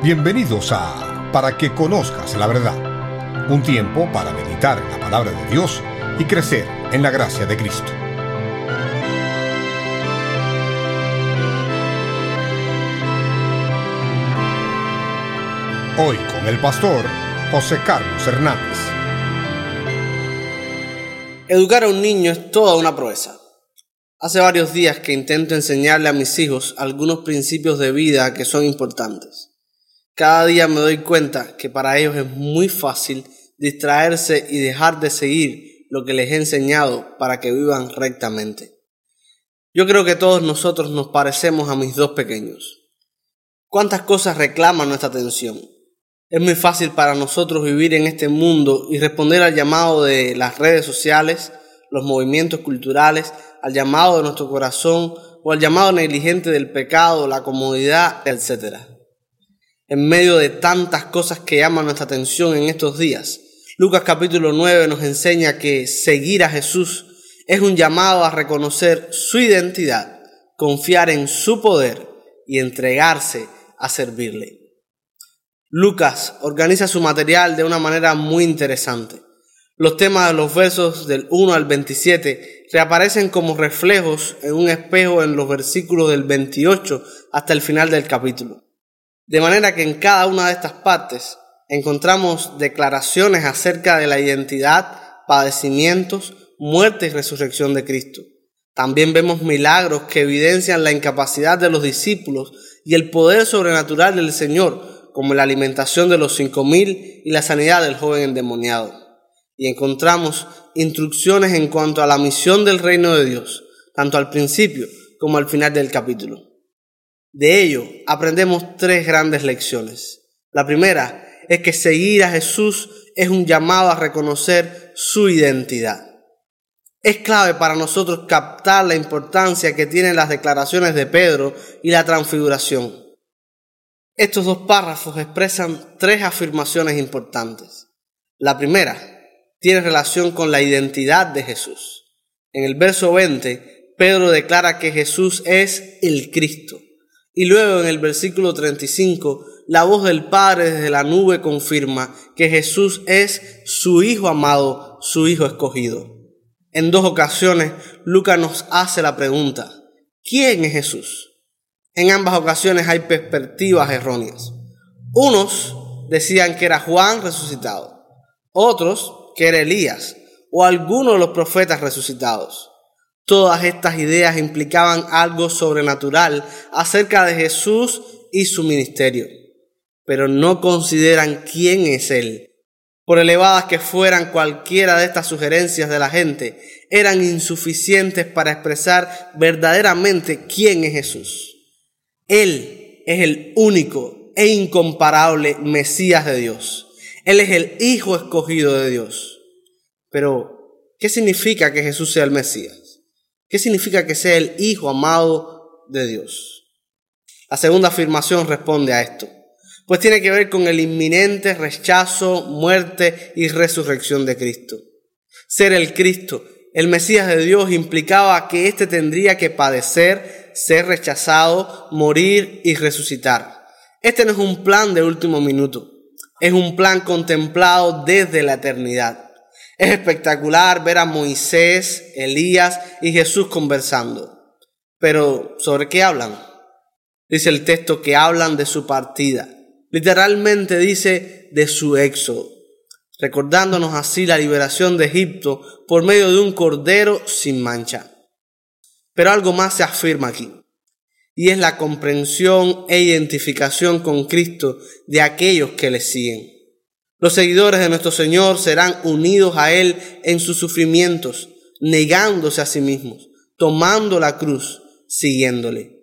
Bienvenidos a Para que conozcas la verdad, un tiempo para meditar en la palabra de Dios y crecer en la gracia de Cristo. Hoy con el pastor José Carlos Hernández. Educar a un niño es toda una proeza. Hace varios días que intento enseñarle a mis hijos algunos principios de vida que son importantes. Cada día me doy cuenta que para ellos es muy fácil distraerse y dejar de seguir lo que les he enseñado para que vivan rectamente. Yo creo que todos nosotros nos parecemos a mis dos pequeños. ¿Cuántas cosas reclaman nuestra atención? Es muy fácil para nosotros vivir en este mundo y responder al llamado de las redes sociales, los movimientos culturales, al llamado de nuestro corazón o al llamado negligente del pecado, la comodidad, etc. En medio de tantas cosas que llaman nuestra atención en estos días, Lucas capítulo 9 nos enseña que seguir a Jesús es un llamado a reconocer su identidad, confiar en su poder y entregarse a servirle. Lucas organiza su material de una manera muy interesante. Los temas de los versos del 1 al 27 reaparecen como reflejos en un espejo en los versículos del 28 hasta el final del capítulo. De manera que en cada una de estas partes encontramos declaraciones acerca de la identidad, padecimientos, muerte y resurrección de Cristo. También vemos milagros que evidencian la incapacidad de los discípulos y el poder sobrenatural del Señor como la alimentación de los cinco mil y la sanidad del joven endemoniado. Y encontramos instrucciones en cuanto a la misión del reino de Dios, tanto al principio como al final del capítulo. De ello aprendemos tres grandes lecciones. La primera es que seguir a Jesús es un llamado a reconocer su identidad. Es clave para nosotros captar la importancia que tienen las declaraciones de Pedro y la transfiguración. Estos dos párrafos expresan tres afirmaciones importantes. La primera tiene relación con la identidad de Jesús. En el verso 20, Pedro declara que Jesús es el Cristo. Y luego en el versículo 35, la voz del Padre desde la nube confirma que Jesús es su Hijo amado, su Hijo escogido. En dos ocasiones, Lucas nos hace la pregunta, ¿quién es Jesús? en ambas ocasiones hay perspectivas erróneas. Unos decían que era Juan resucitado, otros que era Elías o alguno de los profetas resucitados. Todas estas ideas implicaban algo sobrenatural acerca de Jesús y su ministerio, pero no consideran quién es Él. Por elevadas que fueran cualquiera de estas sugerencias de la gente, eran insuficientes para expresar verdaderamente quién es Jesús. Él es el único e incomparable Mesías de Dios. Él es el Hijo escogido de Dios. Pero, ¿qué significa que Jesús sea el Mesías? ¿Qué significa que sea el Hijo amado de Dios? La segunda afirmación responde a esto, pues tiene que ver con el inminente rechazo, muerte y resurrección de Cristo. Ser el Cristo, el Mesías de Dios, implicaba que éste tendría que padecer, ser rechazado, morir y resucitar. Este no es un plan de último minuto, es un plan contemplado desde la eternidad. Es espectacular ver a Moisés, Elías y Jesús conversando. Pero, ¿sobre qué hablan? Dice el texto que hablan de su partida. Literalmente dice de su éxodo, recordándonos así la liberación de Egipto por medio de un cordero sin mancha. Pero algo más se afirma aquí, y es la comprensión e identificación con Cristo de aquellos que le siguen. Los seguidores de nuestro Señor serán unidos a Él en sus sufrimientos, negándose a sí mismos, tomando la cruz, siguiéndole.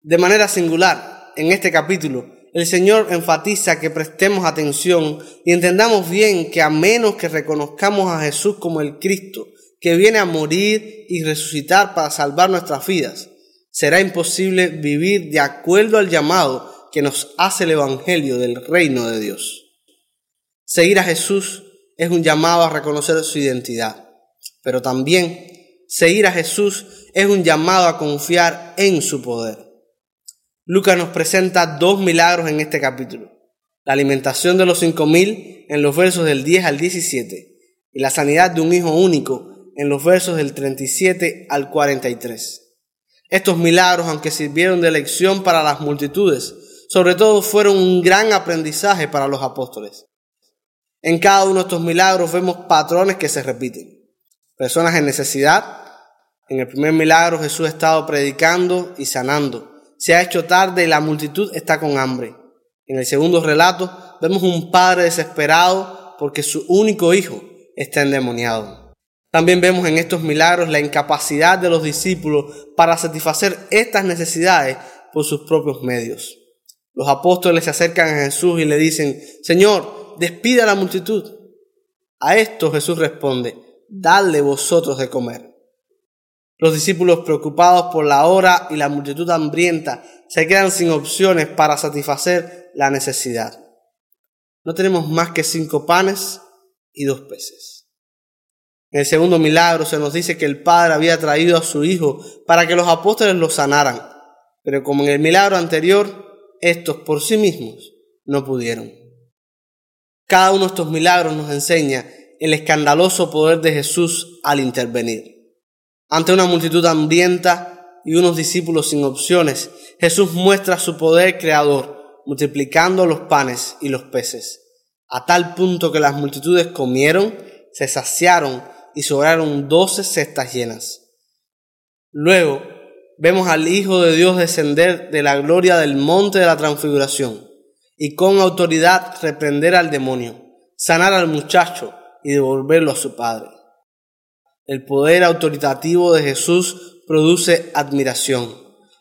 De manera singular, en este capítulo, el Señor enfatiza que prestemos atención y entendamos bien que a menos que reconozcamos a Jesús como el Cristo, que viene a morir y resucitar para salvar nuestras vidas, será imposible vivir de acuerdo al llamado que nos hace el Evangelio del reino de Dios. Seguir a Jesús es un llamado a reconocer su identidad, pero también seguir a Jesús es un llamado a confiar en su poder. Lucas nos presenta dos milagros en este capítulo. La alimentación de los cinco mil en los versos del 10 al 17 y la sanidad de un hijo único en los versos del 37 al 43. Estos milagros, aunque sirvieron de lección para las multitudes, sobre todo fueron un gran aprendizaje para los apóstoles. En cada uno de estos milagros vemos patrones que se repiten. Personas en necesidad. En el primer milagro Jesús ha estado predicando y sanando se ha hecho tarde y la multitud está con hambre. En el segundo relato vemos un padre desesperado porque su único hijo está endemoniado. También vemos en estos milagros la incapacidad de los discípulos para satisfacer estas necesidades por sus propios medios. Los apóstoles se acercan a Jesús y le dicen, Señor, despida a la multitud. A esto Jesús responde, dadle vosotros de comer. Los discípulos preocupados por la hora y la multitud hambrienta se quedan sin opciones para satisfacer la necesidad. No tenemos más que cinco panes y dos peces. En el segundo milagro se nos dice que el Padre había traído a su Hijo para que los apóstoles lo sanaran, pero como en el milagro anterior, estos por sí mismos no pudieron. Cada uno de estos milagros nos enseña el escandaloso poder de Jesús al intervenir. Ante una multitud hambrienta y unos discípulos sin opciones, Jesús muestra su poder creador, multiplicando los panes y los peces, a tal punto que las multitudes comieron, se saciaron y sobraron doce cestas llenas. Luego vemos al Hijo de Dios descender de la gloria del monte de la transfiguración y con autoridad reprender al demonio, sanar al muchacho y devolverlo a su padre. El poder autoritativo de Jesús produce admiración.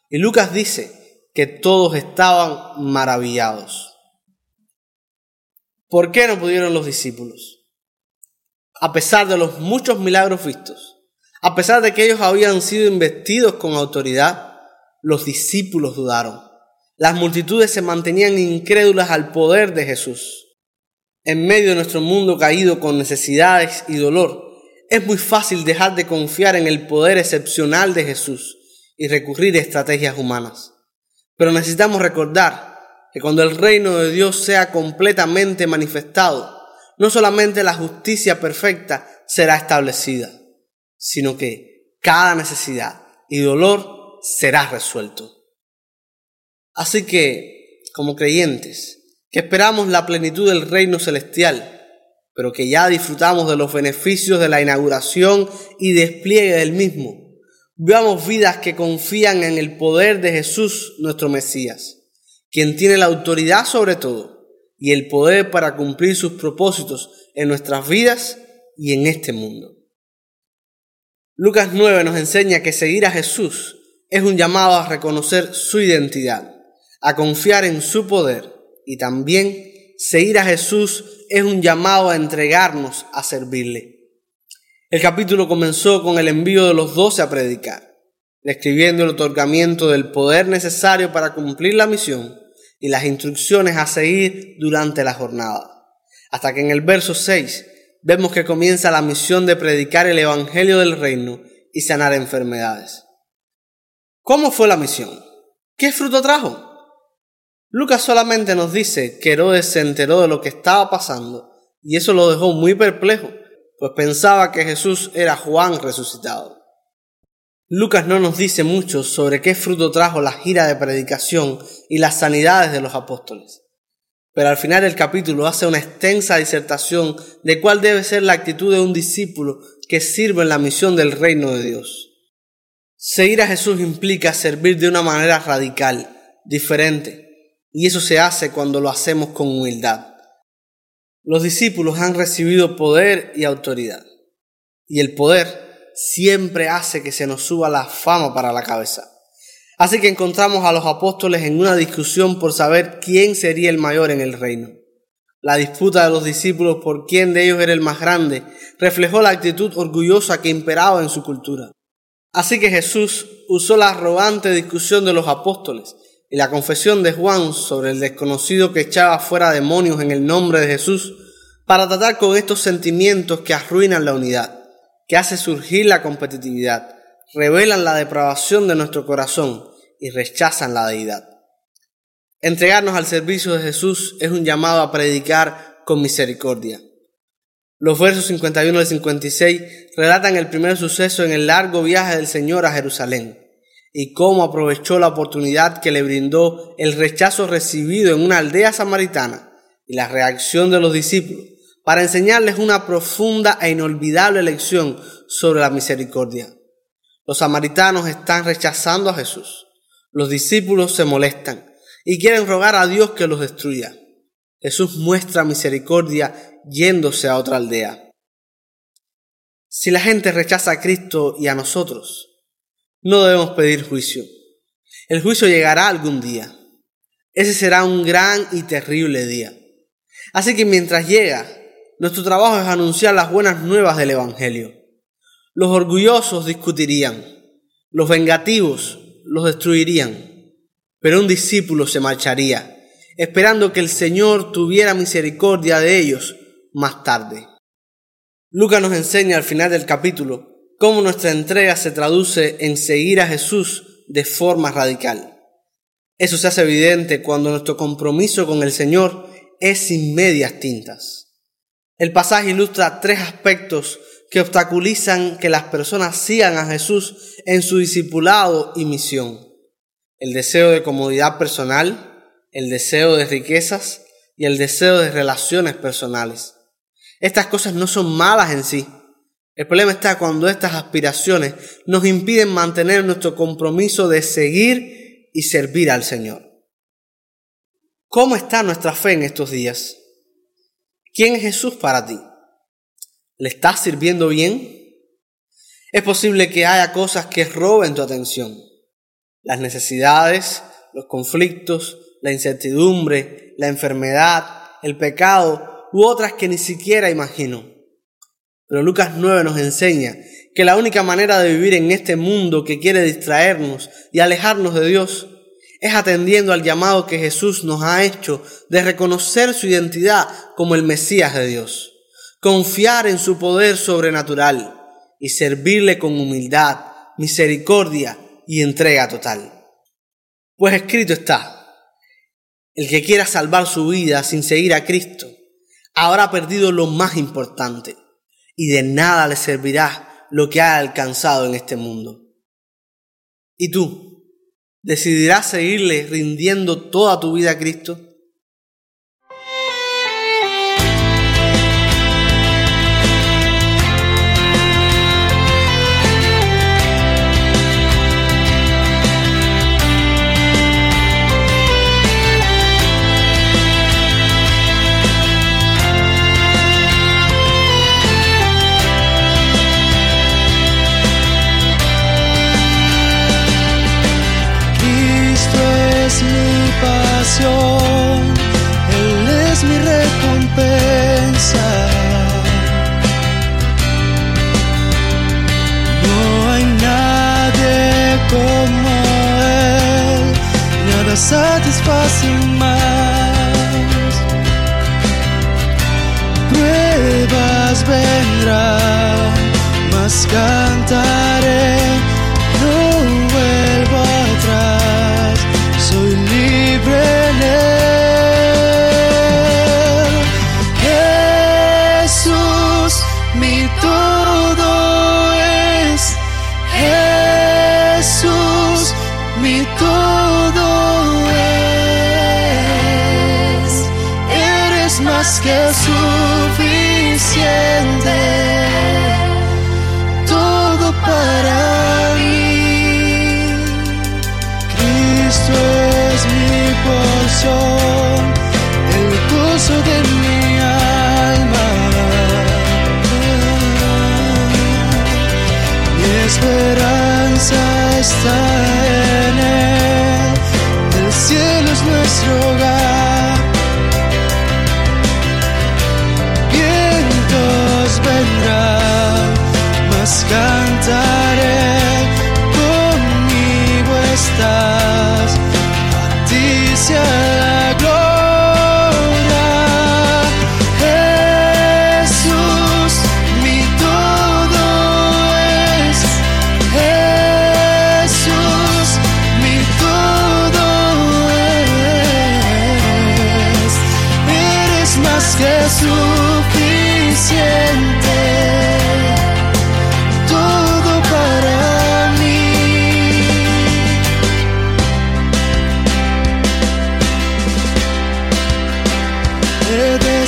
Y Lucas dice que todos estaban maravillados. ¿Por qué no pudieron los discípulos? A pesar de los muchos milagros vistos, a pesar de que ellos habían sido investidos con autoridad, los discípulos dudaron. Las multitudes se mantenían incrédulas al poder de Jesús. En medio de nuestro mundo caído con necesidades y dolor, es muy fácil dejar de confiar en el poder excepcional de Jesús y recurrir a estrategias humanas. Pero necesitamos recordar que cuando el reino de Dios sea completamente manifestado, no solamente la justicia perfecta será establecida, sino que cada necesidad y dolor será resuelto. Así que, como creyentes, que esperamos la plenitud del reino celestial, pero que ya disfrutamos de los beneficios de la inauguración y despliegue del mismo. Veamos vidas que confían en el poder de Jesús, nuestro Mesías, quien tiene la autoridad sobre todo y el poder para cumplir sus propósitos en nuestras vidas y en este mundo. Lucas 9 nos enseña que seguir a Jesús es un llamado a reconocer su identidad, a confiar en su poder y también seguir a Jesús es un llamado a entregarnos a servirle. El capítulo comenzó con el envío de los doce a predicar, describiendo el otorgamiento del poder necesario para cumplir la misión y las instrucciones a seguir durante la jornada. Hasta que en el verso 6 vemos que comienza la misión de predicar el Evangelio del Reino y sanar enfermedades. ¿Cómo fue la misión? ¿Qué fruto trajo? Lucas solamente nos dice que Herodes se enteró de lo que estaba pasando y eso lo dejó muy perplejo, pues pensaba que Jesús era Juan resucitado. Lucas no nos dice mucho sobre qué fruto trajo la gira de predicación y las sanidades de los apóstoles, pero al final del capítulo hace una extensa disertación de cuál debe ser la actitud de un discípulo que sirve en la misión del reino de Dios. Seguir a Jesús implica servir de una manera radical, diferente, y eso se hace cuando lo hacemos con humildad. Los discípulos han recibido poder y autoridad. Y el poder siempre hace que se nos suba la fama para la cabeza. Así que encontramos a los apóstoles en una discusión por saber quién sería el mayor en el reino. La disputa de los discípulos por quién de ellos era el más grande reflejó la actitud orgullosa que imperaba en su cultura. Así que Jesús usó la arrogante discusión de los apóstoles y la confesión de Juan sobre el desconocido que echaba fuera demonios en el nombre de Jesús para tratar con estos sentimientos que arruinan la unidad, que hace surgir la competitividad, revelan la depravación de nuestro corazón y rechazan la deidad. Entregarnos al servicio de Jesús es un llamado a predicar con misericordia. Los versos 51 y 56 relatan el primer suceso en el largo viaje del Señor a Jerusalén y cómo aprovechó la oportunidad que le brindó el rechazo recibido en una aldea samaritana y la reacción de los discípulos para enseñarles una profunda e inolvidable lección sobre la misericordia. Los samaritanos están rechazando a Jesús. Los discípulos se molestan y quieren rogar a Dios que los destruya. Jesús muestra misericordia yéndose a otra aldea. Si la gente rechaza a Cristo y a nosotros, no debemos pedir juicio. El juicio llegará algún día. Ese será un gran y terrible día. Así que mientras llega, nuestro trabajo es anunciar las buenas nuevas del Evangelio. Los orgullosos discutirían, los vengativos los destruirían pero un discípulo se marcharía, esperando que el Señor tuviera misericordia de ellos más tarde. Lucas nos enseña al final del capítulo cómo nuestra entrega se traduce en seguir a Jesús de forma radical. Eso se hace evidente cuando nuestro compromiso con el Señor es sin medias tintas. El pasaje ilustra tres aspectos que obstaculizan que las personas sigan a Jesús en su discipulado y misión el deseo de comodidad personal, el deseo de riquezas y el deseo de relaciones personales. Estas cosas no son malas en sí. El problema está cuando estas aspiraciones nos impiden mantener nuestro compromiso de seguir y servir al Señor. ¿Cómo está nuestra fe en estos días? ¿Quién es Jesús para ti? ¿Le estás sirviendo bien? Es posible que haya cosas que roben tu atención las necesidades, los conflictos, la incertidumbre, la enfermedad, el pecado u otras que ni siquiera imagino. Pero Lucas 9 nos enseña que la única manera de vivir en este mundo que quiere distraernos y alejarnos de Dios es atendiendo al llamado que Jesús nos ha hecho de reconocer su identidad como el Mesías de Dios, confiar en su poder sobrenatural y servirle con humildad, misericordia y entrega total. Pues escrito está, el que quiera salvar su vida sin seguir a Cristo, habrá perdido lo más importante y de nada le servirá lo que ha alcanzado en este mundo. ¿Y tú? ¿Decidirás seguirle rindiendo toda tu vida a Cristo? Satisface más. Pruebas vendrán, más cantaré, no vuelvo atrás, soy libre.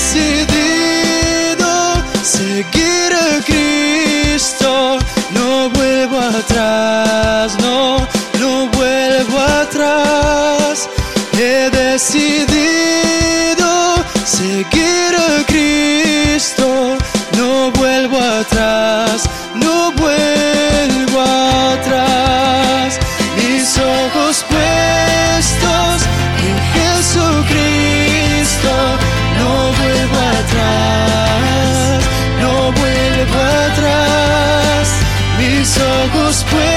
Decidido seguir a Cristo. No vuelvo atrás, no, no vuelvo atrás. He decidido seguir a Cristo. No vuelvo atrás, split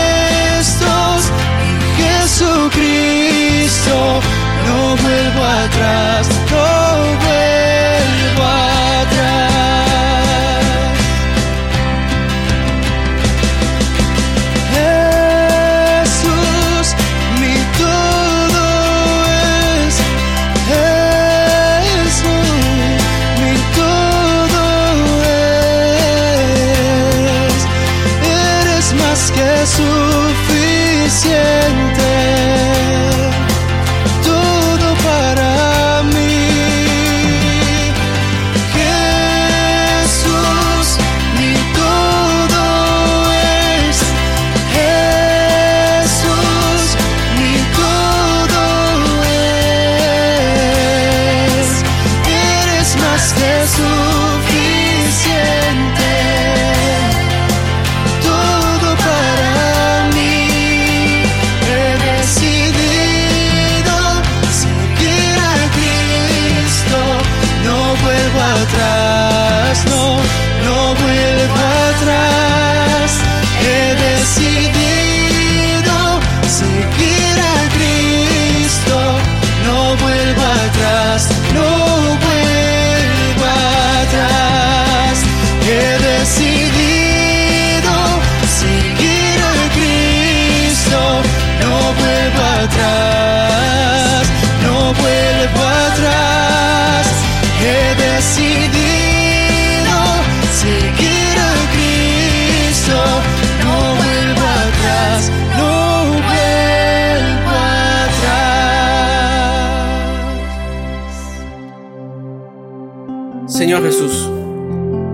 Señor Jesús,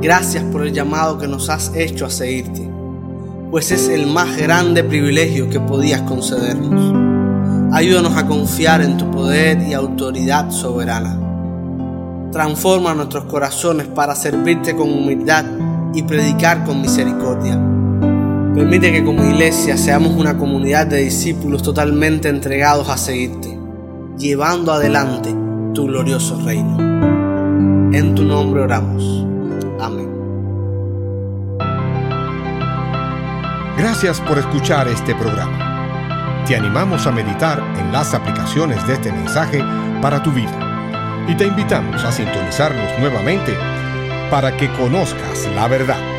gracias por el llamado que nos has hecho a seguirte, pues es el más grande privilegio que podías concedernos. Ayúdanos a confiar en tu poder y autoridad soberana. Transforma nuestros corazones para servirte con humildad y predicar con misericordia. Permite que como iglesia seamos una comunidad de discípulos totalmente entregados a seguirte, llevando adelante tu glorioso reino. En tu nombre oramos. Amén. Gracias por escuchar este programa. Te animamos a meditar en las aplicaciones de este mensaje para tu vida y te invitamos a sintonizarnos nuevamente para que conozcas la verdad.